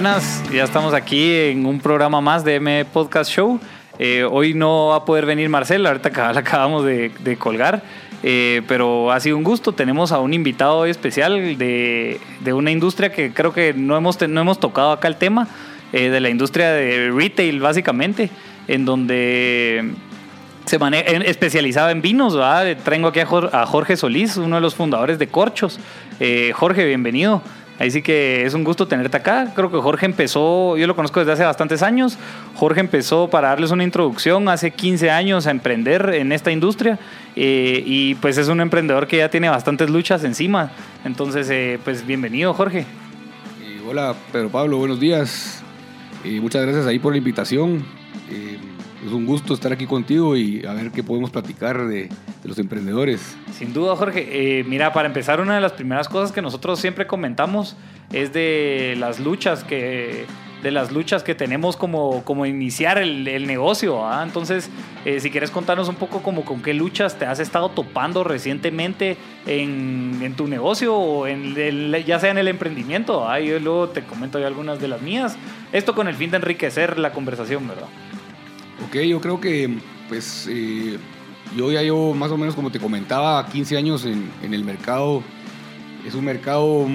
Buenas, ya estamos aquí en un programa más de M Podcast Show. Eh, hoy no va a poder venir Marcel, ahorita la acabamos de, colgar, eh, pero ha sido un gusto. Tenemos a un invitado especial de, una industria que creo que no hemos, no hemos tocado acá el tema, eh, de la industria de retail básicamente, en donde se maneja, especializado en vinos. Traigo aquí a Jorge Solís, uno de los fundadores de Corchos. Jorge, bienvenido. Ahí sí que es un gusto tenerte acá. Creo que Jorge empezó, yo lo conozco desde hace bastantes años. Jorge empezó para darles una introducción hace 15 años a emprender en esta industria eh, y pues es un emprendedor que ya tiene bastantes luchas encima. Entonces, eh, pues bienvenido Jorge. hola Pedro Pablo, buenos días. muchas gracias ahí por la invitación. Es un gusto estar aquí contigo y a ver qué podemos platicar de, los emprendedores. Sin duda, Jorge. Eh, mira, para empezar, una de las primeras cosas que nosotros siempre comentamos es de las luchas que de las luchas que tenemos como, como iniciar el, negocio. ¿ah? Entonces, eh, si quieres contarnos un poco como con qué luchas te has estado topando recientemente en, tu negocio o en ya sea en el emprendimiento. ¿ah? Yo luego te comento algunas de las mías. Esto con el fin de enriquecer la conversación, ¿verdad? Ok, yo creo que pues eh, yo ya llevo más o menos como te comentaba 15 años en, el mercado. Es un mercado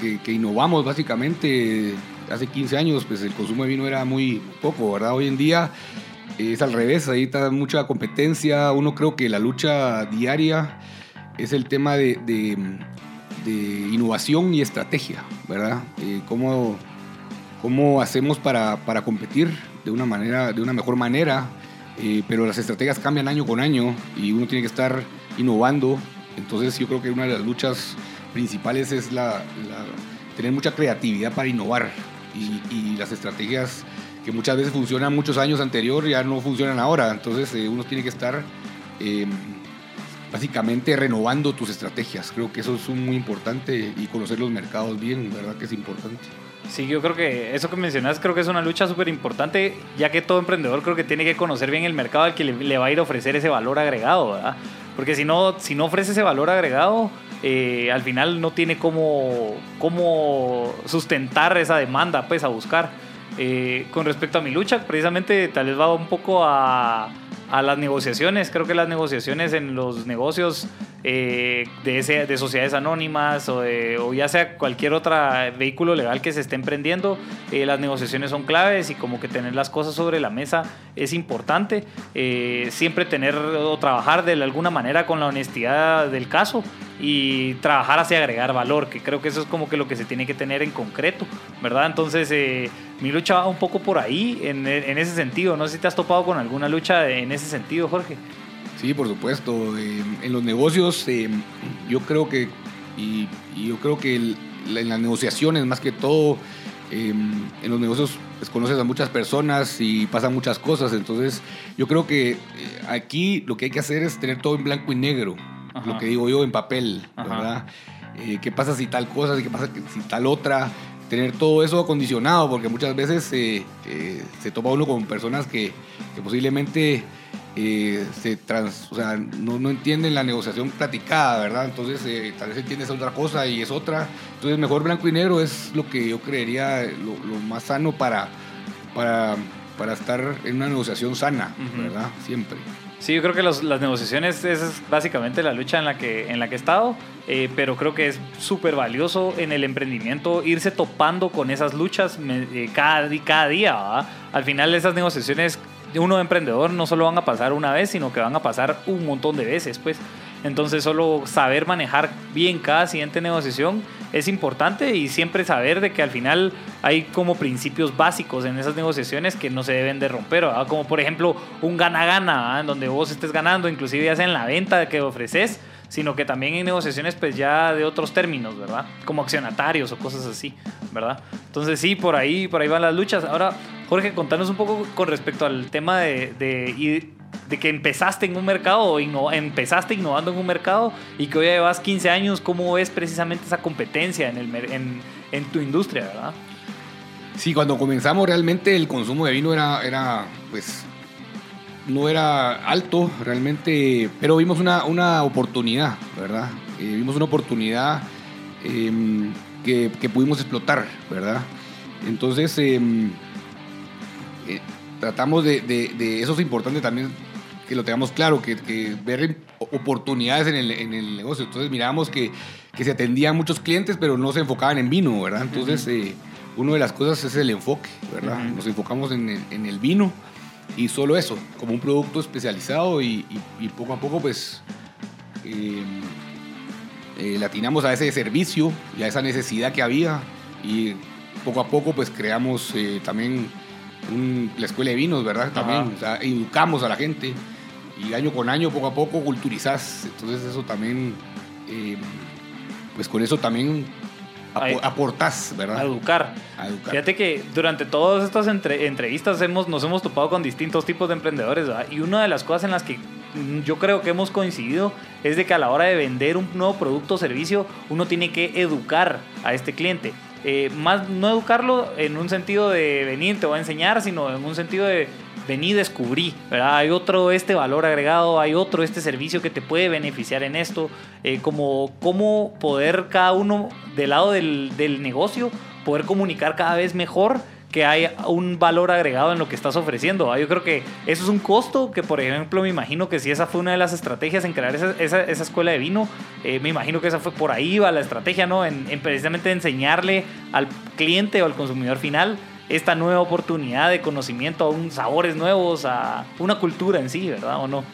que, innovamos básicamente. Hace 15 años pues el consumo de vino era muy poco, ¿verdad? Hoy en día es al revés, ahí está mucha competencia. Uno creo que la lucha diaria es el tema de, innovación y estrategia, ¿verdad? Eh, ¿cómo, ¿Cómo hacemos para, para competir? De una manera, de una mejor manera, eh, pero las estrategias cambian año con año y uno tiene que estar innovando. Entonces yo creo que una de las luchas principales es la, tener mucha creatividad para innovar y, las estrategias que muchas veces funcionan muchos años anterior ya no funcionan ahora. Entonces eh, uno tiene que estar eh, básicamente renovando tus estrategias. Creo que eso es muy importante y conocer los mercados bien, ¿verdad? Que es importante. Sí, yo creo que eso que mencionas creo que es una lucha súper importante, ya que todo emprendedor creo que tiene que conocer bien el mercado al que le, va a ir a ofrecer ese valor agregado, ¿verdad? Porque si no, si no ofrece ese valor agregado, eh, al final no tiene cómo, cómo sustentar esa demanda pues a buscar. Eh, con respecto a mi lucha, precisamente tal vez va un poco a, a las negociaciones. Creo que las negociaciones en los negocios eh, de, de sociedades anónimas o, o, ya sea cualquier otro vehículo legal que se esté emprendiendo, eh, las negociaciones son claves y como que tener las cosas sobre la mesa es importante. Eh, siempre tener o trabajar de alguna manera con la honestidad del caso y trabajar hacia agregar valor, que creo que eso es como que lo que se tiene que tener en concreto, ¿verdad? Entonces, eh, mi lucha va un poco por ahí, en, ese sentido. No sé si te has topado con alguna lucha en ese sentido, Jorge. Sí, por supuesto. Eh, en los negocios, eh, yo creo que, y, yo creo que en las negociaciones, más que todo, en los negocios pues, conoces a muchas personas y pasan muchas cosas. Entonces, yo creo que aquí lo que hay que hacer es tener todo en blanco y negro lo que digo yo en papel, ¿verdad? Eh, ¿Qué pasa si tal cosa, qué pasa si tal otra? Tener todo eso acondicionado, porque muchas veces eh, eh, se topa uno con personas que, posiblemente se trans, o sea, no, no, entienden la negociación platicada, ¿verdad? Entonces tal vez entiendes otra cosa y es otra. Entonces mejor blanco y negro es lo que yo creería lo, más sano para, para, para, estar en una negociación sana, ¿verdad? Siempre. Sí, yo creo que las negociaciones es básicamente la lucha en la que, en la que he estado, eh, pero creo que es súper valioso en el emprendimiento irse topando con esas luchas eh, cada, cada día. Al final esas negociaciones uno de emprendedor no solo van a pasar una vez, sino que van a pasar un montón de veces. Pues. Entonces solo saber manejar bien cada siguiente negociación es importante y siempre saber de que al final hay como principios básicos en esas negociaciones que no se deben de romper, como por ejemplo un gana-gana, en donde vos estés ganando, inclusive ya sea en la venta que ofreces, sino que también en negociaciones pues ya de otros términos, ¿verdad? Como accionatarios o cosas así, ¿verdad? Entonces sí, por ahí, por ahí van las luchas. Ahora, Jorge, contanos un poco con respecto al tema de, de, de que empezaste en un mercado, o empezaste innovando en un mercado y que hoy llevas 15 años, ¿cómo ves precisamente esa competencia en, el, en, tu industria, verdad? Sí, cuando comenzamos realmente el consumo de vino era, pues, no era alto realmente, pero vimos una, una oportunidad, ¿verdad? Eh, vimos una oportunidad em, que, que, pudimos explotar, ¿verdad? Entonces, em, eh, tratamos de, eso es importante también que lo tengamos claro, que, que ver oportunidades en el, en el, negocio. Entonces mirábamos que, que, se atendían muchos clientes, pero no se enfocaban en vino, ¿verdad? Entonces, eh, una de las cosas es el enfoque, ¿verdad? Nos enfocamos en el, en el, vino y solo eso, como un producto especializado y, y, poco a poco, pues, eh, eh, latinamos a ese servicio y a esa necesidad que había y poco a poco, pues, creamos también la escuela de vinos, ¿verdad? También, o sea, educamos a la gente y año con año, poco a poco, culturizás. Entonces eso también, eh, pues con eso también aportás, ¿verdad? A educar. Fíjate que durante todas estas entrevistas hemos, nos hemos topado con distintos tipos de emprendedores, ¿verdad? Y una de las cosas en las que yo creo que hemos coincidido es de que a la hora de vender un nuevo producto o servicio, uno tiene que educar a este cliente. Eh, más no educarlo en un sentido de venir, te voy a enseñar, sino en un sentido de venir, descubrí, ¿verdad? Hay otro este valor agregado, hay otro este servicio que te puede beneficiar en esto, eh, como cómo poder cada uno del lado del, del negocio, poder comunicar cada vez mejor que hay un valor agregado en lo que estás ofreciendo. Yo creo que eso es un costo que, por ejemplo, me imagino que si esa fue una de las estrategias en crear esa, esa, escuela de vino, eh, me imagino que esa fue por ahí va la estrategia, ¿no? En, precisamente enseñarle al cliente o al consumidor final esta nueva oportunidad de conocimiento a un sabores nuevos, a una cultura en sí, ¿verdad? ¿O no?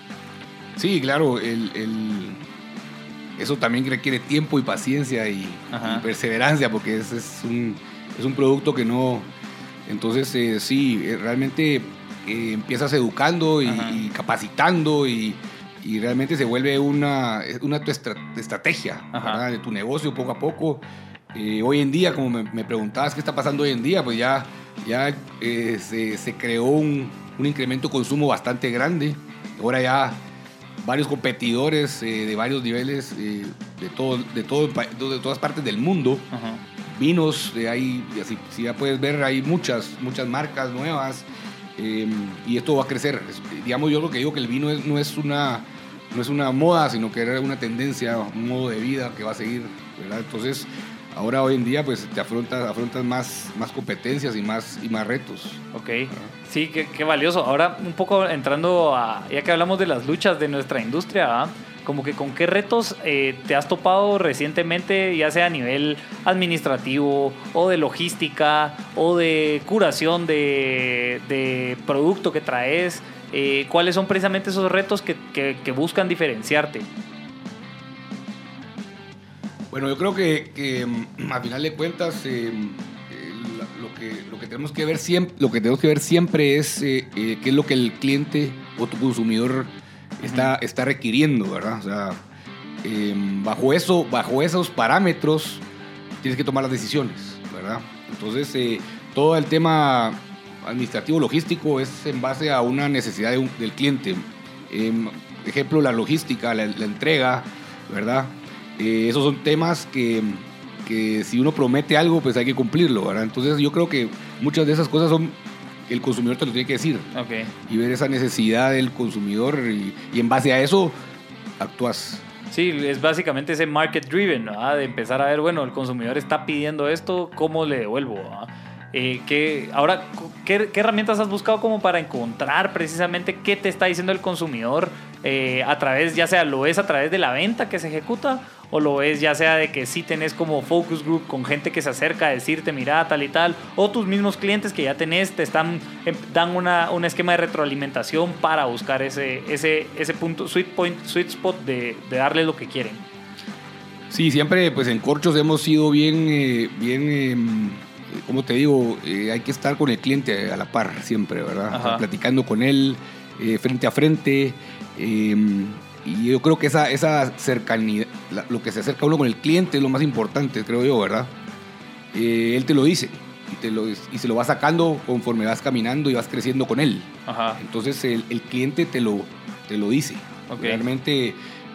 Sí, claro, el, eso también requiere tiempo y paciencia y, perseverancia, porque es, es, un, es un producto que no, entonces, eh, sí, eh, realmente eh, empiezas educando y, capacitando y, realmente se vuelve una, una tu estrategia de tu negocio poco a poco. hoy en día, como me, preguntabas qué está pasando hoy en día, pues ya, ya se, se, creó un, un, incremento de consumo bastante grande. Ahora ya varios competidores de varios niveles de, todo, de, todo, de todas partes del mundo vinos, ahí, así, si ya puedes ver, hay muchas, muchas marcas nuevas em, y esto va a crecer. digamos, yo lo que digo que el vino no, es una, no es una moda, sino que era una tendencia, un modo de vida que va a seguir, ¿verdad? Entonces, ahora hoy en día pues te afrontas, afrontas más, más competencias y más, y más retos. Ok, sí, qué, qué valioso. Ahora un poco entrando a, ya que hablamos de las luchas de nuestra industria, como que con qué retos eh, te has topado recientemente, ya sea a nivel administrativo o de logística o de curación de, producto que traes. Eh, ¿Cuáles son precisamente esos retos que, buscan diferenciarte? Bueno, yo creo que, que mm, a final de cuentas eh, lo, que, lo, que, tenemos que ver siempre, lo que tenemos que ver siempre es qué es lo que el cliente o tu consumidor está, está requiriendo, ¿verdad? O sea, em, bajo, eso, bajo esos parámetros tienes que tomar las decisiones, ¿verdad? Entonces, eh, todo el tema administrativo logístico es en base a una necesidad del cliente. Eh, ejemplo, la logística, la, entrega, ¿verdad? Eh, esos son temas que, que, si uno promete algo, pues hay que cumplirlo, ¿verdad? Entonces yo creo que muchas de esas cosas son el consumidor te lo tiene que decir. Y ver esa necesidad del consumidor y, en base a eso actúas. Sí, es básicamente ese market driven, de empezar a ver, bueno, el consumidor está pidiendo esto, ¿cómo le devuelvo? Eh, ahora, ¿qué, herramientas has buscado como para encontrar precisamente qué te está diciendo el consumidor eh, a través, ya sea lo es a través de la venta que se ejecuta o lo ves ya sea de que sí tenés como focus group con gente que se acerca a decirte, mira, tal y tal, o tus mismos clientes que ya tenés te están, em, dan una, un esquema de retroalimentación para buscar ese, ese, ese punto, sweet point, sweet spot de, de darle lo que quieren. Sí, siempre pues en Corchos hemos sido bien, eh, bien em, como te digo, eh, hay que estar con el cliente a la par siempre, ¿verdad? platicando con él eh, frente a frente. Y yo creo que esa, esa cercanía, lo que se acerca uno con el cliente es lo más importante, creo yo, ¿verdad? él te lo dice y, te lo, y se lo va sacando conforme vas caminando y vas creciendo con él. Entonces el, el, cliente te lo, te lo dice. Realmente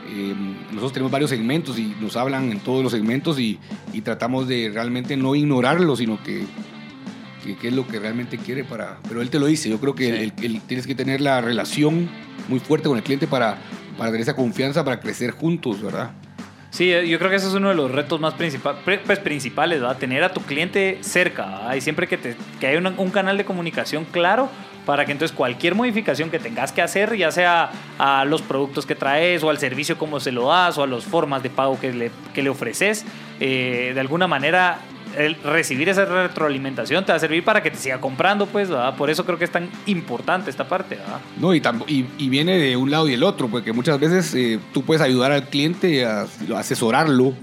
eh, nosotros tenemos varios segmentos y nos hablan en todos los segmentos y, tratamos de realmente no ignorarlo, sino que, que, es lo que realmente quiere para... Pero él te lo dice, yo creo que tienes que tener la relación muy fuerte con el cliente para, para tener esa confianza, para crecer juntos, ¿verdad? Sí, yo creo que ese es uno de los retos más pues, principales, ¿verdad? Tener a tu cliente cerca, Y siempre que, te, que hay un canal de comunicación claro para que entonces cualquier modificación que tengas que hacer, ya sea a los productos que traes o al servicio como se lo das o a las formas de pago que le, que le ofreces, eh, de alguna manera el recibir esa retroalimentación te va a servir para que te siga comprando, pues, Por eso creo que es tan importante esta parte, No, y, y, viene de un lado y del otro, porque muchas veces eh, tú puedes ayudar al cliente a, asesorarlo,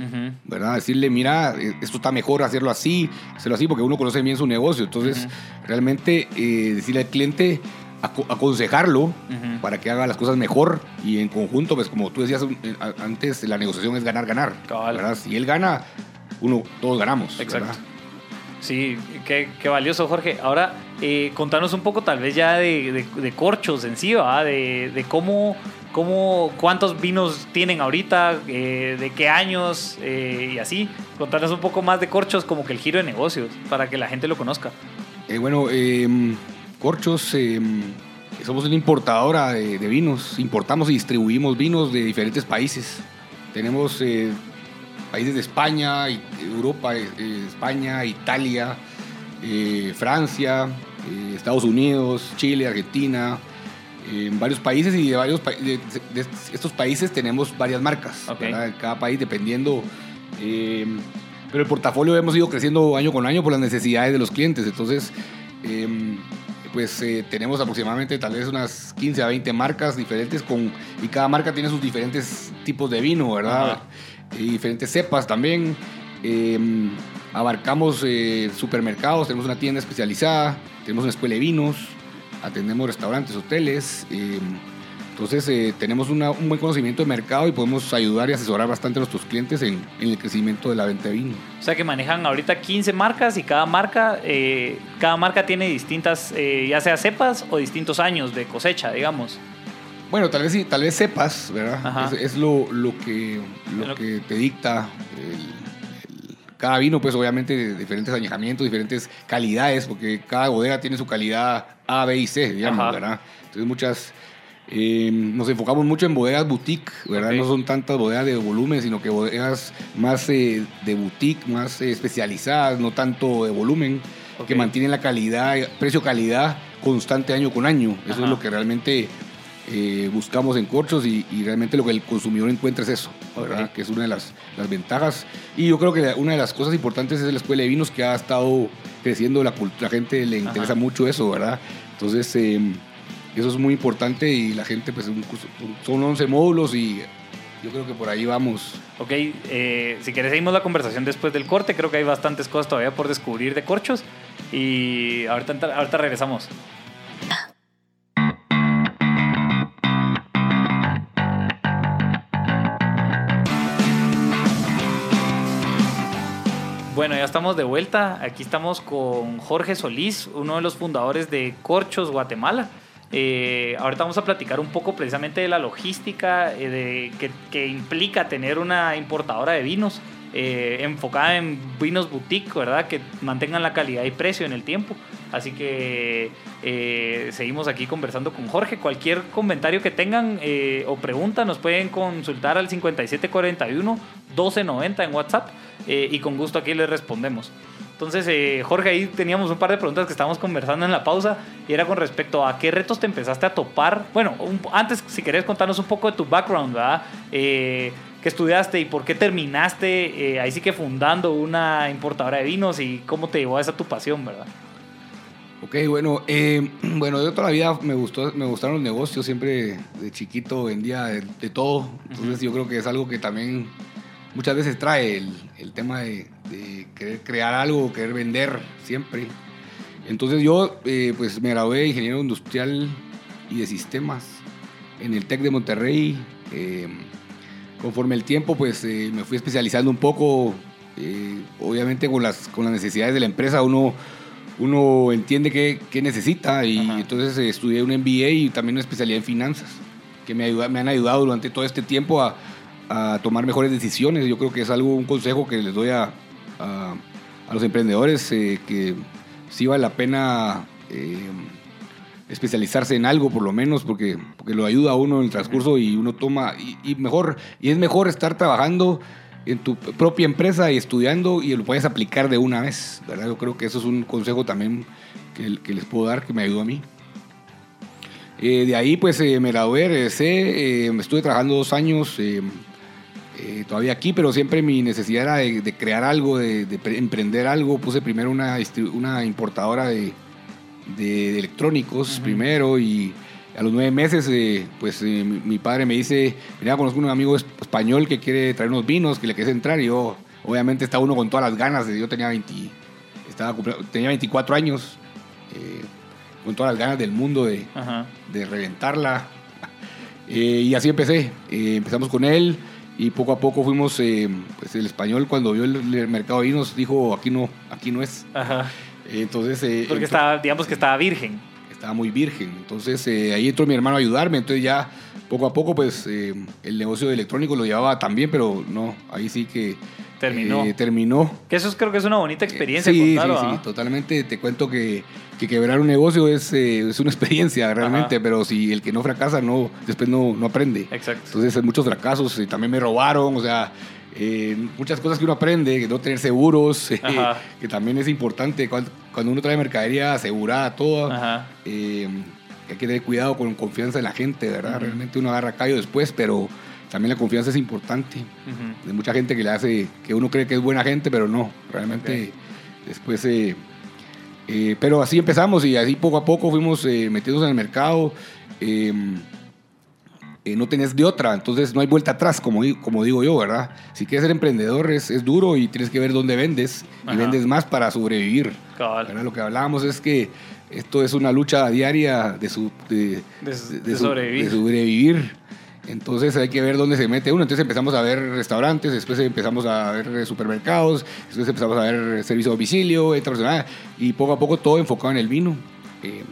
¿verdad? Decirle, mira, eh, esto está mejor hacerlo así, hacerlo así, porque uno conoce bien su negocio. Entonces, realmente eh, decirle al cliente, aconsejarlo para que haga las cosas mejor y en conjunto, pues como tú decías antes, la negociación es ganar, ganar. ¿verdad? Si él gana, uno, todos ganamos. Exacto. Sí, qué, valioso, Jorge. Ahora, eh, contanos un poco tal vez ya de, corchos en sí, de, cómo, cómo, cuántos vinos tienen ahorita, eh, de qué años eh, y así. Contanos un poco más de corchos, como que el giro de negocios, para que la gente lo conozca. bueno, em, corchos, em, somos una importadora de, de, vinos, importamos y distribuimos vinos de diferentes países. Tenemos países de España, Europa, eh, España, Italia, eh, Francia, eh, Estados Unidos, Chile, Argentina, en varios países y de varios de, estos países tenemos varias marcas. Cada país dependiendo. pero el portafolio hemos ido creciendo año con año por las necesidades de los clientes. Entonces, pues tenemos aproximadamente tal vez unas 15 a 20 marcas diferentes con, y cada marca tiene sus diferentes tipos de vino, ¿verdad? Diferentes cepas también. Em, abarcamos eh, supermercados, tenemos una tienda especializada, tenemos una escuela de vinos, atendemos restaurantes, hoteles. Em, entonces eh, tenemos un buen conocimiento de mercado y podemos ayudar y asesorar bastante a nuestros clientes en, el crecimiento de la venta de vino. O sea que manejan ahorita 15 marcas y cada marca, eh, cada marca tiene distintas, ya sea cepas o distintos años de cosecha, digamos. Bueno, tal vez sí, tal vez sepas, ¿verdad? Es, lo, que, lo que te dicta cada vino, pues obviamente diferentes añejamientos, diferentes calidades, porque cada bodega tiene su calidad A, B y C, digamos, ¿verdad? Entonces muchas... Eh, nos enfocamos mucho en bodegas boutique, ¿verdad? No son tantas bodegas de volumen, sino que bodegas más eh, de boutique, más eh, especializadas, no tanto de volumen, que mantienen la calidad, precio-calidad constante año con año. Eso es lo que realmente eh, buscamos en corchos y, realmente lo que el consumidor encuentra es eso, ¿verdad? que es una de las, las, ventajas. Y yo creo que una de las cosas importantes es la escuela de vinos que ha estado creciendo, la, la gente le interesa mucho eso, ¿verdad? Entonces, em, eso es muy importante y la gente, pues son 11 módulos y yo creo que por ahí vamos. Ok, eh, si quieres seguimos la conversación después del corte, creo que hay bastantes cosas todavía por descubrir de corchos y ahorita, ahorita regresamos. Bueno, ya estamos de vuelta. Aquí estamos con Jorge Solís, uno de los fundadores de Corchos Guatemala. Eh, ahorita vamos a platicar un poco precisamente de la logística eh, de, que, implica tener una importadora de vinos eh, enfocada en vinos boutique, ¿verdad? Que mantengan la calidad y precio en el tiempo. Así que seguimos aquí conversando con Jorge. Cualquier comentario que tengan o pregunta nos pueden consultar al 5741 1290 en WhatsApp. Eh, y con gusto aquí les respondemos. Entonces, eh, Jorge, ahí teníamos un par de preguntas que estábamos conversando en la pausa y era con respecto a qué retos te empezaste a topar. Bueno, antes, si querés contarnos un poco de tu background, ¿verdad? Eh, qué estudiaste y por qué terminaste eh, ahí sí que fundando una importadora de vinos y cómo te llevó a esa tu pasión, ¿verdad? Ok, bueno, eh, bueno, yo toda la vida me, gustó, me gustaron los negocios, siempre de chiquito vendía de, todo, entonces yo creo que es algo que también muchas veces trae el, el tema de, de, querer crear algo, querer vender siempre. Entonces yo eh, pues me gradué de ingeniero industrial y de sistemas en el TEC de Monterrey. Eh, conforme el tiempo pues me fui especializando un poco, obviamente con las, con las necesidades de la empresa uno uno entiende qué, qué necesita y entonces eh, estudié un MBA y también una especialidad en finanzas que me, ayuda, me han ayudado durante todo este tiempo a, a, tomar mejores decisiones. Yo creo que es algo, un consejo que les doy a, a, los emprendedores, eh, que sí vale la pena eh, especializarse en algo por lo menos, porque, porque lo ayuda a uno en el transcurso y uno toma, y, mejor, y es mejor estar trabajando en tu propia empresa y estudiando y lo puedes aplicar de una vez, ¿verdad? Yo creo que eso es un consejo también que, les puedo dar que me ayudó a mí. Eh, de ahí pues eh, me gradué, regresé, eh, estuve trabajando dos años todavía aquí, pero siempre mi necesidad era de, crear algo, de, emprender algo. Puse primero una, una importadora de, electrónicos primero y a los nueve meses, eh, pues eh, mi, padre me dice, mira, conozco un amigo español que quiere traer unos vinos, que le quiere entrar. Y yo, obviamente, está uno con todas las ganas. Yo tenía, 20, estaba, tenía 24 años, eh, con todas las ganas del mundo de, de reventarla. y así empecé. empezamos con él y poco a poco fuimos, pues el español cuando vio el, mercado de vinos dijo, aquí no, aquí no es. Entonces... Porque estaba, digamos que estaba virgen estaba muy virgen. Entonces eh, ahí entró mi hermano a ayudarme, entonces ya poco a poco pues eh, el negocio de electrónico lo llevaba también, pero no, ahí sí que terminó. Eh, terminó. Que eso creo que es una bonita experiencia. sí, sí, sí, totalmente. Te cuento que, que quebrar un negocio es, es una experiencia realmente, pero si el que no fracasa, no, después no, no aprende. Exacto. Entonces hay muchos fracasos, y también me robaron, o sea, eh, muchas cosas que uno aprende, no tener seguros, eh, que también es importante cuando, uno trae mercadería asegurada toda. Eh, hay que tener cuidado con confianza en la gente, ¿verdad? Realmente uno agarra callo después, pero también la confianza es importante. Hay mucha gente que le hace, que uno cree que es buena gente, pero no, realmente después... pero así empezamos y así poco a poco fuimos metidos en el mercado. Eh, no tenés de otra, entonces no hay vuelta atrás, como, como digo yo, ¿verdad? Si quieres ser emprendedor es, es duro y tienes que ver dónde vendes y vendes más para sobrevivir. Lo que hablábamos es que esto es una lucha diaria de, su, de, sobrevivir. Entonces hay que ver dónde se mete uno. Entonces empezamos a ver restaurantes, después empezamos a ver supermercados, después empezamos a ver servicio a domicilio, y poco a poco todo enfocado en el vino. Eh,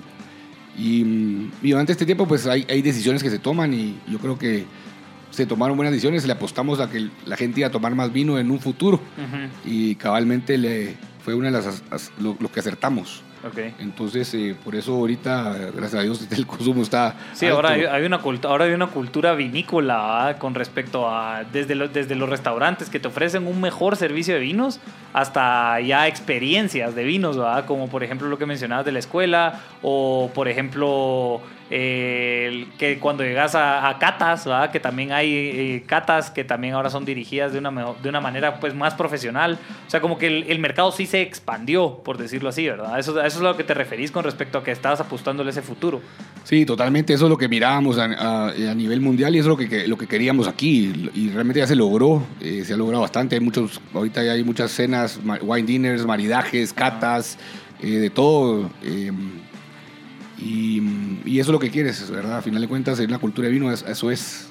y, durante este tiempo, pues hay, hay, decisiones que se toman y yo creo que se tomaron buenas decisiones. Le apostamos a que la gente iba a tomar más vino en un futuro. Y cabalmente le, fue una de las lo que acertamos. Entonces, eh, por eso ahorita, gracias a Dios, el consumo está. Sí, ahora hay, una ahora hay una cultura vinícola con respecto a desde, desde los restaurantes que te ofrecen un mejor servicio de vinos hasta ya experiencias de vinos, ¿verdad? como por ejemplo lo que mencionabas de la escuela o por ejemplo que cuando llegas a, catas, que también hay eh, catas que también ahora son dirigidas de una, de una manera pues más profesional. O sea, como que el, mercado sí se expandió, por decirlo así, ¿verdad? Eso, eso es a lo que te referís con respecto a que estabas apostándole ese futuro. Sí, totalmente. Eso es lo que mirábamos a, nivel mundial y eso es lo que, lo que queríamos aquí. Y realmente ya se logró, eh, se ha logrado bastante. Hay muchos, ahorita ya hay muchas cenas, wine dinners, maridajes, catas, eh, de todo. Y, eso es lo que quieres, ¿verdad? A final de cuentas, en la cultura de vino eso es.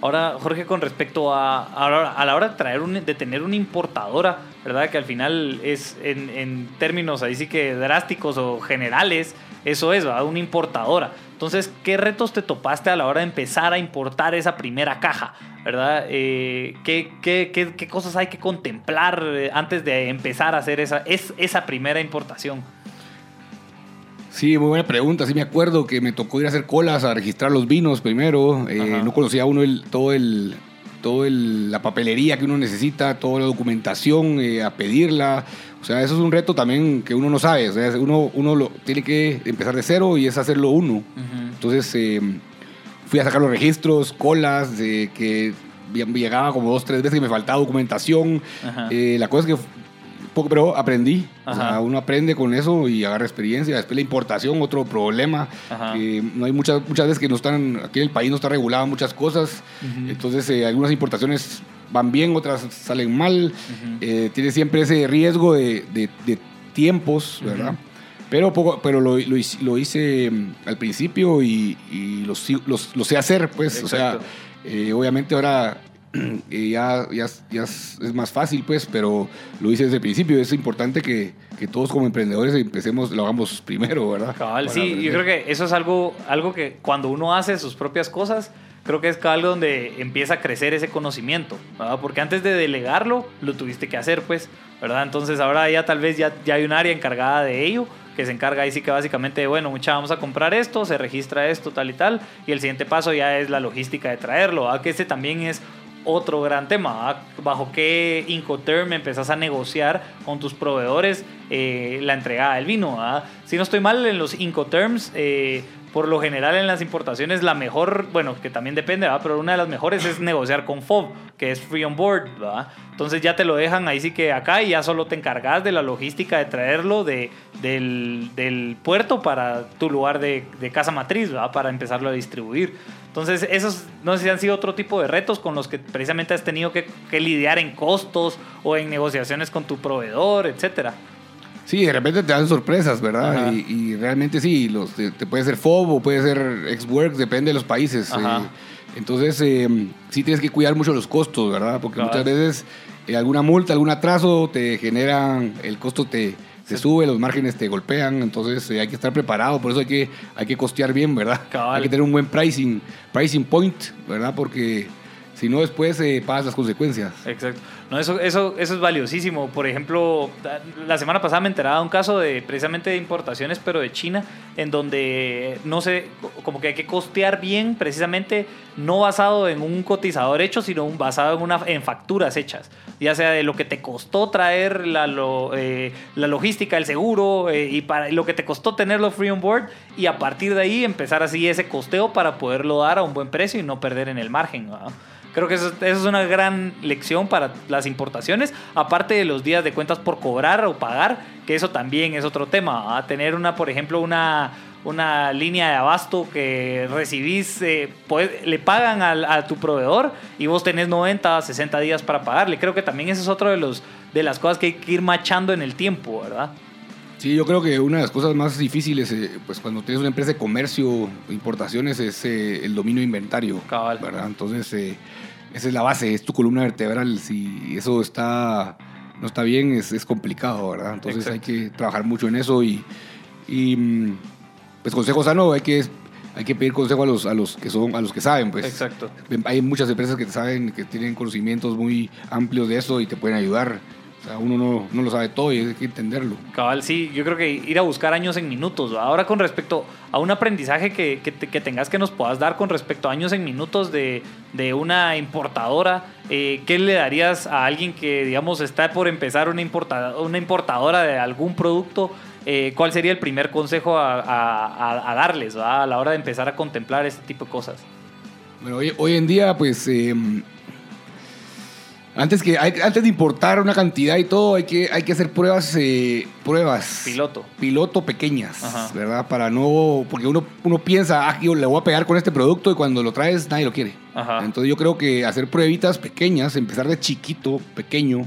Ahora, Jorge, con respecto a, a, la hora de, traer un, de tener una importadora, ¿verdad? Que al final es, en, en términos ahí sí que drásticos o generales, eso es, ¿verdad? Una importadora. Entonces, ¿qué retos te topaste a la hora de empezar a importar esa primera caja? ¿Verdad? Eh, ¿qué, qué, qué, qué, cosas hay que contemplar eh, antes de empezar a hacer esa, es, esa primera importación? Sí, muy buena pregunta. Sí me acuerdo que me tocó ir a hacer colas a registrar los vinos primero. Eh, no conocía uno el, todo el todo la papelería que uno necesita, toda la documentación, eh, a pedirla. O sea, eso es un reto también que uno no sabe. O sea, uno, uno lo, tiene que empezar de cero y es hacerlo uno. Entonces, eh, fui a sacar los registros, colas, de que llegaba como dos, tres veces y me faltaba documentación. Eh, la cosa es que poco, pero aprendí. O sea, uno aprende con eso y agarra experiencia. Después la importación, otro problema. no hay muchas, muchas veces que no están, aquí en el país no está regulado muchas cosas. Entonces, eh, algunas importaciones van bien, otras salen mal. Eh, tiene siempre ese riesgo de, de, tiempos, ¿verdad? Pero, poco, pero lo, lo, lo hice mm, al principio y, y lo, lo, sé hacer, pues. O sea, eh, obviamente ahora ya, ya, ya, es más fácil, pues, pero lo hice desde el principio. Es importante que, que todos como emprendedores empecemos, lo hagamos primero, ¿verdad? sí, yo creo que eso es algo, algo que cuando uno hace sus propias cosas, creo que es algo donde empieza a crecer ese conocimiento, ¿verdad? Porque antes de delegarlo, lo tuviste que hacer, pues, ¿verdad? Entonces ahora ya tal vez ya, ya hay un área encargada de ello que se encarga ahí sí que básicamente, bueno, mucha, vamos a comprar esto, se registra esto, tal y tal, y el siguiente paso ya es la logística de traerlo, ¿verdad? que ese también es otro gran tema. ¿Bajo qué Incoterm empezás a negociar con tus proveedores eh, la entregada del vino? Si no estoy mal, en los Incoterms, eh, por lo general en las importaciones, la mejor, bueno, que también depende, pero una de las mejores es negociar con FOB, que es Free On Board. Entonces ya te lo dejan ahí sí que acá y ya solo te encargas de la logística de traerlo de, del, puerto para tu lugar de, casa matriz, para empezarlo a distribuir. Entonces, esos no sé si han sido otro tipo de retos con los que precisamente has tenido que, lidiar en costos o en negociaciones con tu proveedor, etcétera. Sí, de repente te dan sorpresas, ¿verdad? Y, realmente sí, los, te, puede ser FOB o puede ser ex-work, depende de los países. Eh, entonces, eh, sí tienes que cuidar mucho los costos, ¿verdad? Porque muchas veces eh, alguna multa, algún atraso te generan, el costo te, se sube, los márgenes te golpean, entonces eh, hay que estar preparado, por eso hay que, hay que costear bien, ¿verdad? Hay que tener un buen pricing, pricing point, ¿verdad? Porque si no después eh, pagas las consecuencias. Exacto. No, eso, eso, eso es valiosísimo. Por ejemplo, la semana pasada me enteraba de un caso de precisamente de importaciones, pero de China, en donde no sé, como que hay que costear bien, precisamente no basado en un cotizador hecho, sino basado en, una, en facturas hechas. Ya sea de lo que te costó traer la, eh, la logística, el seguro, eh, y para lo que te costó tenerlo free on board, y a partir de ahí empezar así ese costeo para poderlo dar a un buen precio y no perder en el margen. Creo que eso, es una gran lección para las importaciones, aparte de los días de cuentas por cobrar o pagar, que eso también es otro tema. A tener una, por ejemplo, una, una línea de abasto que recibís, eh, le pagan a, tu proveedor y vos tenés 90, 60 días para pagarle. Creo que también eso es otro de, los, de las cosas que hay que ir machando en el tiempo, ¿verdad? Sí, yo creo que una de las cosas más difíciles, eh, pues cuando tienes una empresa de comercio, importaciones, es eh, el dominio de inventario. Cabal. ¿verdad? Entonces, eh, esa es la base, es tu columna vertebral. Si eso está no está bien, es, es complicado, ¿verdad? Entonces hay que trabajar mucho en eso y, y mm, pues consejo sano hay que hay que pedir consejo a los, a los que son a los que saben pues exacto hay muchas empresas que saben que tienen conocimientos muy amplios de eso y te pueden ayudar o sea, uno no, no, lo sabe todo y hay que entenderlo. Cabal, sí, yo creo que ir a buscar años en minutos. Ahora con respecto a un aprendizaje que, que, que tengas que nos puedas dar con respecto a años en minutos de, de una importadora, eh, ¿qué le darías a alguien que, digamos, está por empezar una, importadora, una importadora de algún producto? Eh, ¿Cuál sería el primer consejo a, a, a darles a la hora de empezar a contemplar este tipo de cosas? Bueno, hoy, hoy en día, pues... Eh, antes, que, antes de importar una cantidad y todo, hay que, hay que hacer pruebas, eh, pruebas. Piloto. Piloto pequeñas, ¿verdad? Para no. Porque uno, uno piensa, ah, yo le voy a pegar con este producto y cuando lo traes nadie lo quiere. Entonces yo creo que hacer pruebitas pequeñas, empezar de chiquito, pequeño,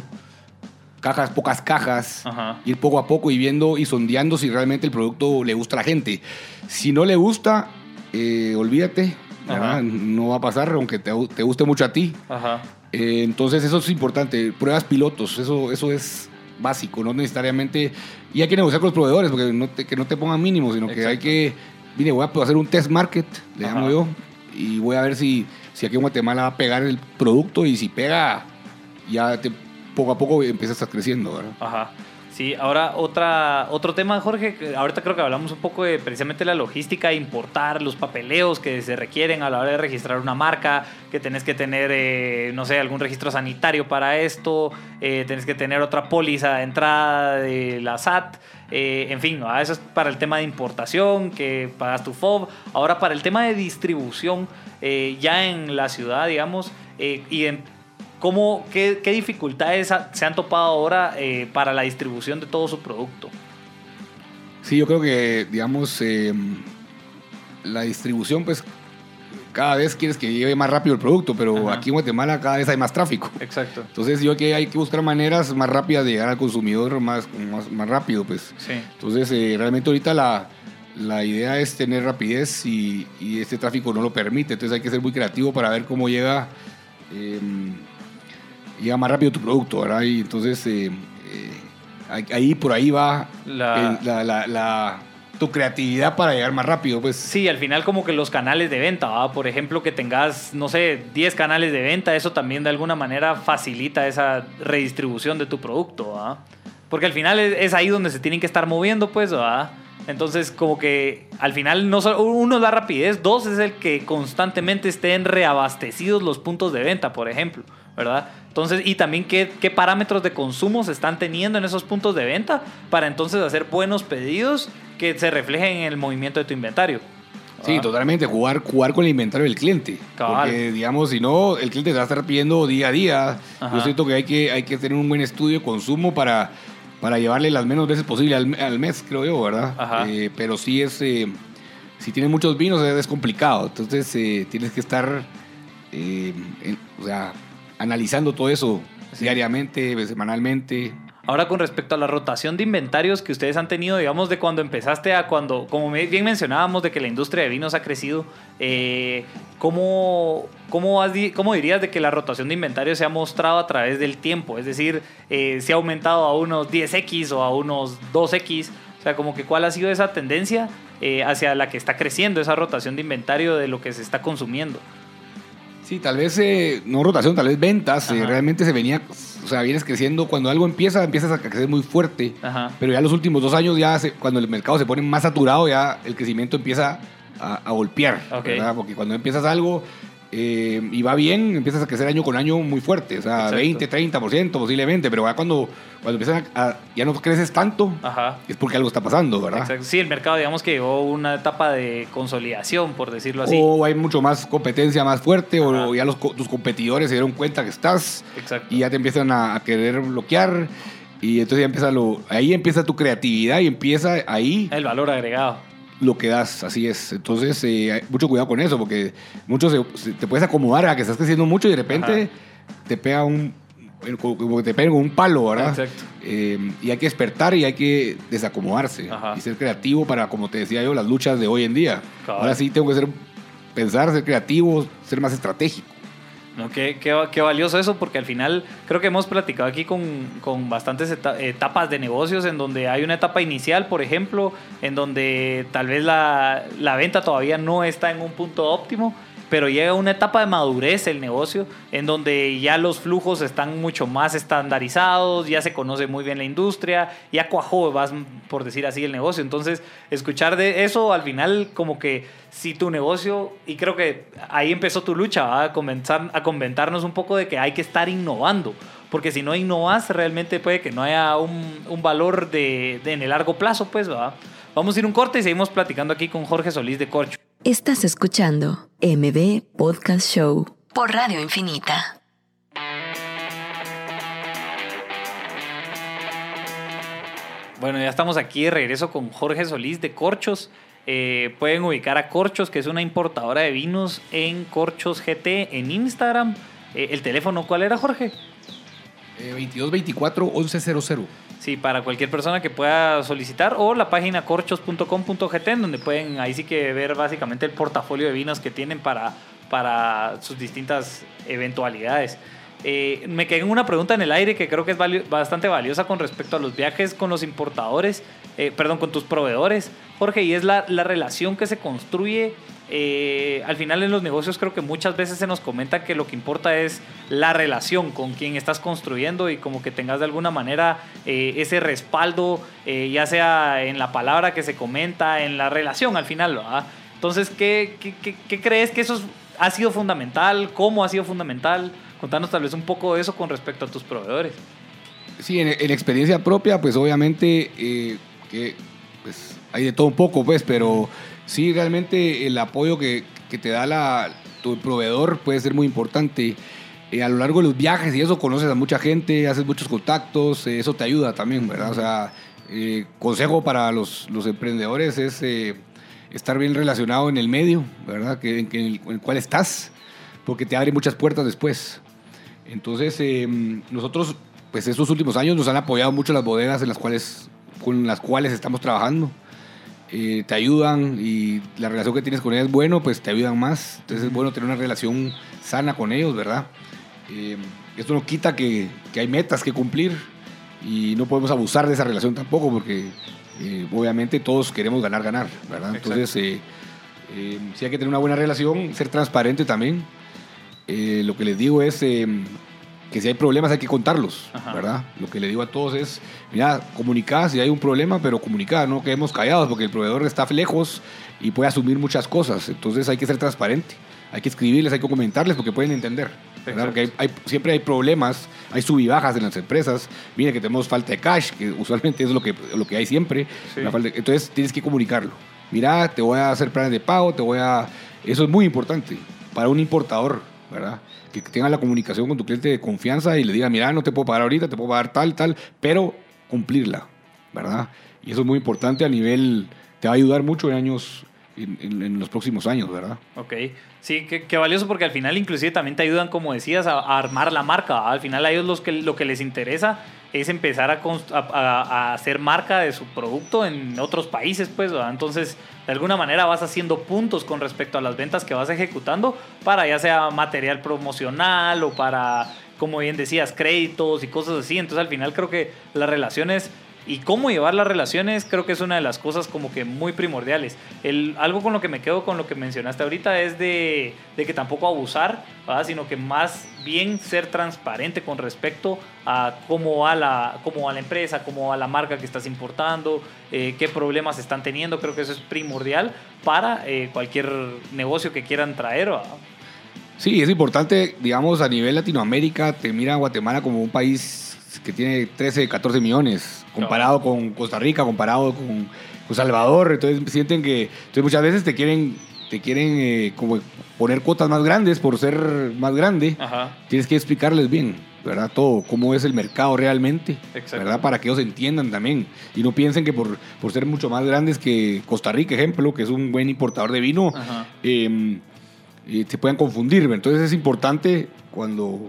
cajas, pocas cajas, ir poco a poco y viendo y sondeando si realmente el producto le gusta a la gente. Si no le gusta, eh, olvídate, no va a pasar, aunque te, te guste mucho a ti. Ajá. Eh, entonces eso es importante, pruebas pilotos, eso, eso es básico, no necesariamente, y hay que negociar con los proveedores, porque no te, que no te pongan mínimos, sino que hay que, mire, voy a hacer un test market, le llamo yo, y voy a ver si, si aquí en Guatemala va a pegar el producto, y si pega, ya te, poco a poco empiezas a estar creciendo, ¿verdad? Ajá. Sí, ahora otra, otro tema, Jorge, ahorita creo que hablamos un poco de precisamente la logística, importar los papeleos que se requieren a la hora de registrar una marca, que tenés que tener, eh, no sé, algún registro sanitario para esto, eh, tenés que tener otra póliza de entrada de la SAT, eh, en fin, eso es para el tema de importación, que pagas tu FOB. Ahora para el tema de distribución, ya en la ciudad, digamos, eh, y en cómo, qué, qué dificultades se han topado ahora eh, para la distribución de todo su producto. Sí, yo creo que, digamos, eh, la distribución, pues cada vez quieres que lleve más rápido el producto, pero Ajá. aquí en Guatemala cada vez hay más tráfico. Exacto. Entonces yo creo que hay que buscar maneras más rápidas de llegar al consumidor más, más, más rápido, pues. Sí. Entonces eh, realmente ahorita la, la idea es tener rapidez y, y este tráfico no lo permite. Entonces hay que ser muy creativo para ver cómo llega, eh, llega más rápido tu producto, ¿verdad? Y entonces eh, eh, ahí- por ahí va La- el- la- la- la- tu creatividad para llegar más rápido, pues. Sí, al final como que los canales de venta, ¿va? por ejemplo, que tengas, no sé, 10 canales de venta, eso también de alguna manera facilita esa redistribución de tu producto, ¿va? Porque al final es, es ahí donde se tienen que estar moviendo, pues, ¿va? Entonces, como que al final, no solo- uno es la rapidez, dos es el que constantemente estén reabastecidos los puntos de venta, por ejemplo, ¿verdad? Entonces, y también qué, qué parámetros de consumo se están teniendo en esos puntos de venta para entonces hacer buenos pedidos que se reflejen en el movimiento de tu inventario. Sí, Ah. totalmente, jugar, jugar con el inventario del cliente. Cabal. Porque, digamos, si no, el cliente te va a estar pidiendo día a día. Ajá. Yo siento que hay, que hay que tener un buen estudio de consumo para, para llevarle las menos veces posible al, al mes, creo yo, ¿verdad? Ajá. Eh, pero sí es, eh, si tienes muchos vinos es, es complicado. Entonces eh, tienes que estar, eh, en- o sea, analizando todo eso diariamente, semanalmente. Ahora con respecto a la rotación de inventarios que ustedes han tenido, digamos, de cuando empezaste a cuando, como bien mencionábamos, de que la industria de vinos ha crecido, eh, ¿cómo, cómo, has cómo dirías de que la rotación de inventarios se ha mostrado a través del tiempo? Es decir, eh, ¿se ha aumentado a unos 10x o a unos 2x? O sea, como que cuál ha sido esa tendencia eh, hacia la que está creciendo esa rotación de inventario de lo que se está consumiendo. Sí, tal vez, eh, no rotación, tal vez ventas. eh, realmente se venía, o sea, vienes creciendo. Cuando algo empieza, empiezas a crecer muy fuerte. Ajá. Pero ya los últimos dos años, ya se- cuando el mercado se pone más saturado, ya el crecimiento empieza a, a golpear. Porque cuando empiezas algo eh, y va bien, empiezas a crecer año con año muy fuerte. O sea, Exacto. 20, 30% posiblemente. Pero ya cuando, cuando empiezan a, ya no creces tanto, Ajá. es porque algo está pasando, ¿verdad? Exacto. Sí, el mercado, digamos que llegó a una etapa de consolidación, por decirlo así. O hay mucho más competencia más fuerte, Ajá. o ya los, tus competidores se dieron cuenta que estás Exacto. y ya te empiezan a, a querer bloquear. Y entonces ya empieza lo, ahí empieza tu creatividad y empieza ahí El valor agregado. Lo que das, así es. Entonces, eh, mucho cuidado con eso, porque muchos te puedes acomodar a que estás creciendo mucho y de repente te pega un, como como que te pega un palo, ¿verdad? Exacto. Eh, y hay que despertar y hay que desacomodarse Ajá. y ser creativo para, como te decía yo, las luchas de hoy en día. Ahora sí tengo que ser, pensar, ser creativo, ser más estratégico. No, qué, qué- qué valioso eso, porque al final creo que hemos platicado aquí con, con bastantes eta- etapas de negocios, en donde hay una etapa inicial, por ejemplo, en donde tal vez la, la venta todavía no está en un punto óptimo, pero llega una etapa de madurez el negocio, en donde ya los flujos están mucho más estandarizados, ya se conoce muy bien la industria, ya cuajó, vas por decir así, el negocio. Entonces, escuchar de eso al final como que si tu negocio, y creo que ahí empezó tu lucha, a comenzar a comentarnos un poco de que hay que estar innovando, porque si no innovas realmente puede que no haya un, un valor de, de en el largo plazo, pues, ¿va? Vamos a ir un corte y seguimos platicando aquí con Jorge Solís de Corcho. Estás escuchando MB Podcast Show por Radio Infinita. Bueno, ya estamos aquí de regreso con Jorge Solís de Corchos. Eh, pueden ubicar a Corchos, que es una importadora de vinos en Corchos GT en Instagram. Eh, ¿El teléfono cuál era, Jorge? Eh, 2224 1100. Sí, para cualquier persona que pueda solicitar o la página corchos.com.gt en donde pueden ahí sí que ver básicamente el portafolio de vinos que tienen para, para sus distintas eventualidades. Eh, me quedé en una pregunta en el aire que creo que es bastante valiosa con respecto a los viajes con los importadores, eh, perdón, con tus proveedores, Jorge, y es la, la relación que se construye. Eh, al final en los negocios creo que muchas veces se nos comenta que lo que importa es la relación con quien estás construyendo y como que tengas de alguna manera eh, ese respaldo, eh, ya sea en la palabra que se comenta, en la relación al final. ¿verdad? Entonces, ¿qué, crees que eso es- ha sido fundamental? ¿Cómo ha sido fundamental? Contanos tal vez un poco de eso con respecto a tus proveedores. Sí, en, en experiencia propia, pues obviamente que pues, hay de todo un poco, pues, pero sí, realmente el apoyo que, que te da la, tu proveedor puede ser muy importante. a lo largo de los viajes y eso conoces a mucha gente, haces muchos contactos, eso te ayuda también, ¿verdad? O sea, consejo para los, los emprendedores es estar bien relacionado en el medio, ¿verdad? Que, en, el, cual estás, porque te abre muchas puertas después. Entonces, nosotros, pues estos últimos años nos han apoyado mucho las bodegas en las cuales, con las cuales estamos trabajando. Eh, te ayudan y la relación que tienes con ellos es bueno, pues te ayudan más. Entonces es bueno tener una relación sana con ellos, ¿verdad? Eh, esto no quita que, que, hay metas que cumplir y no podemos abusar de esa relación tampoco porque eh, obviamente todos queremos ganar, ganar, ¿verdad? Entonces sí hay que tener una buena relación, ser transparente también. lo que les digo es que si hay problemas hay que contarlos, ¿verdad? Lo que le digo a todos es, mira, comunicar si hay un problema, pero comunicar, no quedemos callados porque el proveedor está lejos y puede asumir muchas cosas. Entonces hay que ser transparente, hay que escribirles, hay que comentarles porque pueden entender. ¿verdad? Porque hay, siempre hay problemas, hay sub y bajas en las empresas. Mira que tenemos falta de cash, que usualmente es lo que, lo que hay siempre. entonces tienes que comunicarlo. Mira, te voy a hacer planes de pago, te voy a... Eso es muy importante para un importador, ¿verdad? Que tenga la comunicación con tu cliente de confianza y le diga, mira, no te puedo pagar ahorita, te puedo pagar tal, tal, pero cumplirla, ¿verdad? Y eso es muy importante a nivel, te va a ayudar mucho en años, en, los próximos años, ¿verdad? Ok, sí, qué, valioso porque al final inclusive también te ayudan, como decías, a, armar la marca. Al final a ellos los que, lo que les interesa es empezar a, a, hacer marca de su producto en otros países, pues, entonces de alguna manera vas haciendo puntos con respecto a las ventas que vas ejecutando para ya sea material promocional o para, como bien decías, créditos y cosas así. Entonces al final creo que las relaciones y cómo llevar las relaciones creo que es una de las cosas como que muy primordiales. El, algo con lo que me quedo con lo que mencionaste ahorita es de, de que tampoco abusar, sino que más bien ser transparente con respecto a cómo va la, cómo va la empresa, cómo va la marca que estás importando, eh, qué problemas están teniendo. Creo que eso es primordial para eh, cualquier negocio que quieran traer. Sí, es importante, digamos, a nivel Latinoamérica, te mira a Guatemala como un país que tiene 13, 14 millones, comparado con Costa Rica, comparado con, con, Salvador. Entonces sienten que entonces muchas veces te quieren, te quieren eh, como poner cuotas más grandes por ser más grande. Tienes que explicarles bien, ¿verdad? Todo, cómo es el mercado realmente, ¿verdad? Para que ellos entiendan también. Y no piensen que por, por ser mucho más grandes que Costa Rica, ejemplo, que es un buen importador de vino, eh, se puedan confundir. Entonces es importante cuando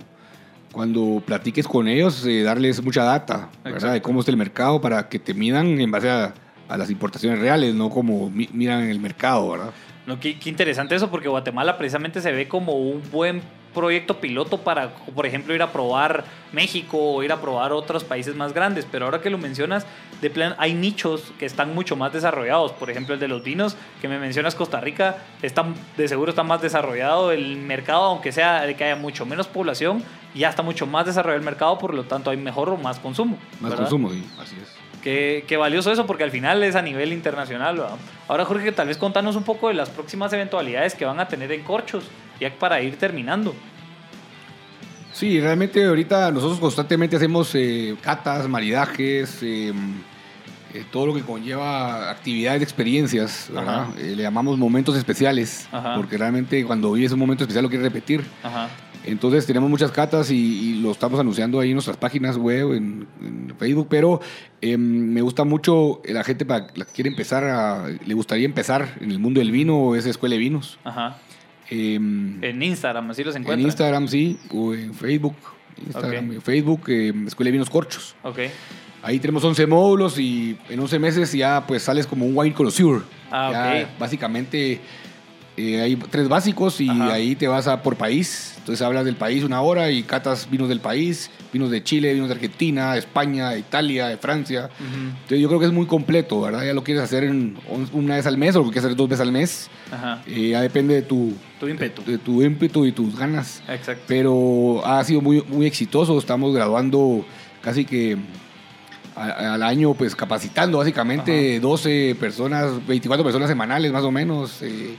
cuando platiques con ellos, eh, darles mucha data, ¿verdad? De cómo está el mercado para que te midan en base a, las importaciones reales, no como miran en el mercado, ¿verdad? No, qué, interesante eso, porque Guatemala precisamente se ve como un buen proyecto piloto para, por ejemplo, ir a probar México o ir a probar otros países más grandes. Pero ahora que lo mencionas, de plan, hay nichos que están mucho más desarrollados. Por ejemplo, el de los vinos, que me mencionas Costa Rica, está, de seguro está más desarrollado el mercado, aunque sea de que haya mucho menos población, ya está mucho más desarrollado el mercado, por lo tanto hay mejor o más consumo. Más consumo, sí, así es. Qué, qué, valioso eso, porque al final es a nivel internacional. Ahora, Jorge, tal vez contanos un poco de las próximas eventualidades que van a tener en Corchos, ya para ir terminando. Sí, realmente ahorita nosotros constantemente hacemos eh, catas, maridajes, em, eh, todo lo que conlleva actividades, experiencias, eh, le llamamos momentos especiales, porque realmente cuando vives un momento especial lo quieres repetir. Entonces tenemos muchas catas y, lo estamos anunciando ahí en nuestras páginas web, en, Facebook, pero em, me gusta mucho la gente para la que quiere empezar, le gustaría empezar en el mundo del vino o es escuela de vinos. Em, en Instagram, así los encuentran. En Instagram, sí, o en Facebook. Instagram, Facebook, em, Escuela de Vinos Corchos. Okay. Ahí tenemos 11 módulos y en 11 meses ya pues sales como un wine connoisseur. Ah, Básicamente eh, hay tres básicos y ahí te vas a por país. Entonces hablas del país una hora y catas vinos del país, vinos de Chile, vinos de Argentina, de España, de Italia, de Francia. Entonces yo creo que es muy completo, ¿verdad? Ya lo quieres hacer una vez al mes o lo quieres hacer dos veces al mes. Eh, ya depende de tu, tu ímpetu. De, tu ímpetu y tus ganas. Exacto. Pero ha sido muy, muy exitoso. Estamos graduando casi que al año, pues capacitando básicamente 12 personas, 24 personas semanales más o menos. Eh,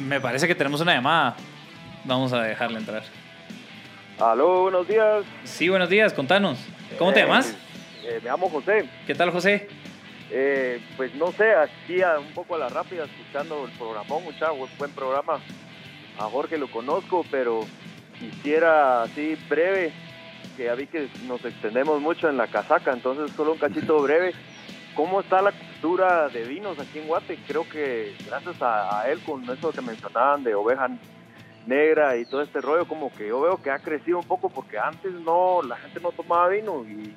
me parece que tenemos una llamada. Vamos a dejarle entrar. Aló, buenos días. Sí, buenos días, contanos. ¿Cómo te eh, llamas? Eh, me llamo José. ¿Qué tal, José? Eh, pues no sé, aquí un poco a la rápida, escuchando el programón, mucha buen programa. A Jorge lo conozco, pero quisiera así breve, que ya vi que nos extendemos mucho en la casaca, entonces solo un cachito breve. ¿Cómo está la cultura de vinos aquí en Guate? Creo que gracias a, él, con eso que mencionaban de oveja negra y todo este rollo, como que yo veo que ha crecido un poco porque antes no, la gente no tomaba vino y,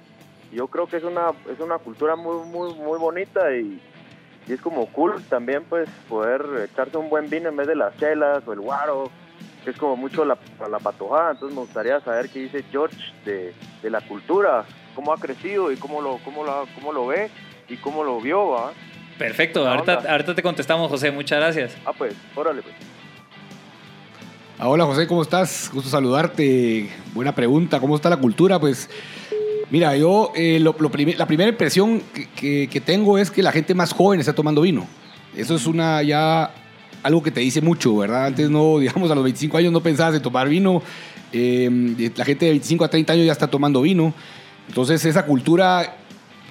yo creo que es una, es una cultura muy, muy, muy bonita y, y es como cool también pues poder echarse un buen vino en vez de las chelas o el guaro que es como mucho la, la patojada. Entonces me gustaría saber qué dice George de, de la cultura, cómo ha crecido y cómo lo, cómo lo, cómo lo ve y cómo lo vio, ¿va? Perfecto, ahorita, ahorita, te contestamos, José, muchas gracias. Ah, pues, órale, pues. Hola, José, ¿cómo estás? Gusto saludarte. Buena pregunta, ¿cómo está la cultura? Pues, mira, yo, eh, la primera impresión que, tengo es que la gente más joven está tomando vino. Eso es una ya algo que te dice mucho, ¿verdad? Antes no, digamos, a los 25 años no pensabas en tomar vino. Eh, la gente de 25 a 30 años ya está tomando vino. Entonces esa cultura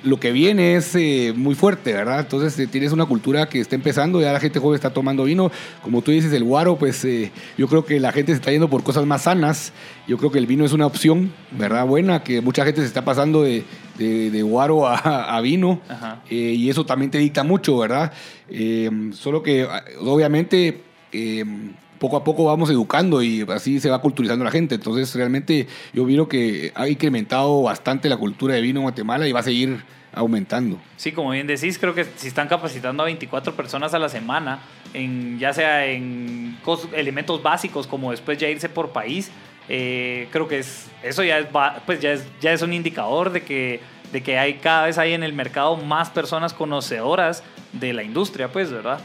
lo que viene es eh, muy fuerte, ¿verdad? Entonces eh, tienes una cultura que está empezando, ya la gente joven está tomando vino. Como tú dices, el guaro, pues eh, yo creo que la gente se está yendo por cosas más sanas. Yo creo que el vino es una opción, ¿verdad? Buena, que mucha gente se está pasando de, de, guaro a, a vino. y eso también te dicta mucho, ¿verdad? solo que obviamente poco a poco vamos educando y así se va culturizando la gente. Entonces, realmente yo vino que ha incrementado bastante la cultura de vino en Guatemala y va a seguir aumentando. Sí, como bien decís, creo que si están capacitando a 24 personas a la semana, en, ya sea en elementos básicos como después ya irse por país, eh, creo que es, eso ya es, pues ya es, ya es un indicador de que, de que hay cada vez hay en el mercado más personas conocedoras de la industria, pues, ¿verdad?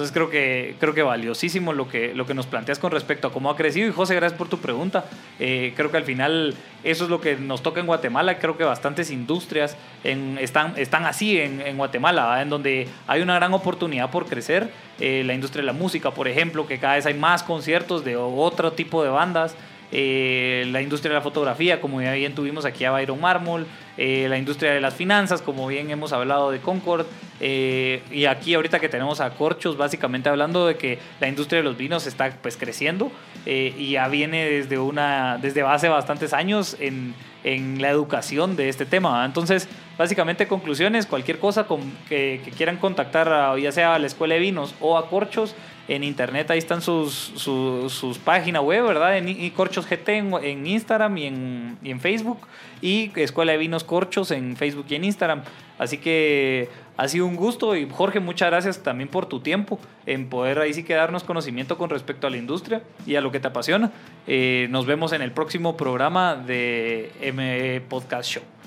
Entonces creo que, creo que valiosísimo lo que, lo que nos planteas con respecto a cómo ha crecido. Y José, gracias por tu pregunta. Eh, creo que al final eso es lo que nos toca en Guatemala. Creo que bastantes industrias están, están así en, Guatemala, en donde hay una gran oportunidad por crecer. Eh, la industria de la música, por ejemplo, que cada vez hay más conciertos de otro tipo de bandas. Eh, la industria de la fotografía, como bien tuvimos aquí a Byron Mármol, eh, la industria de las finanzas, como bien hemos hablado de Concord, eh, y aquí ahorita que tenemos a Corchos, básicamente hablando de que la industria de los vinos está pues creciendo y ya viene desde, una, desde hace bastantes años en, en la educación de este tema. Entonces, básicamente conclusiones, cualquier cosa que, quieran contactar ya sea a la Escuela de Vinos o a Corchos, en internet ahí están sus, sus, páginas web, ¿verdad? En, Corchos GT en, Instagram y en, y en, Facebook. Y Escuela de Vinos Corchos en Facebook y en Instagram. Así que ha sido un gusto y Jorge, muchas gracias también por tu tiempo en poder ahí sí que darnos conocimiento con respecto a la industria y a lo que te apasiona. Eh, nos vemos en el próximo programa de M Podcast Show.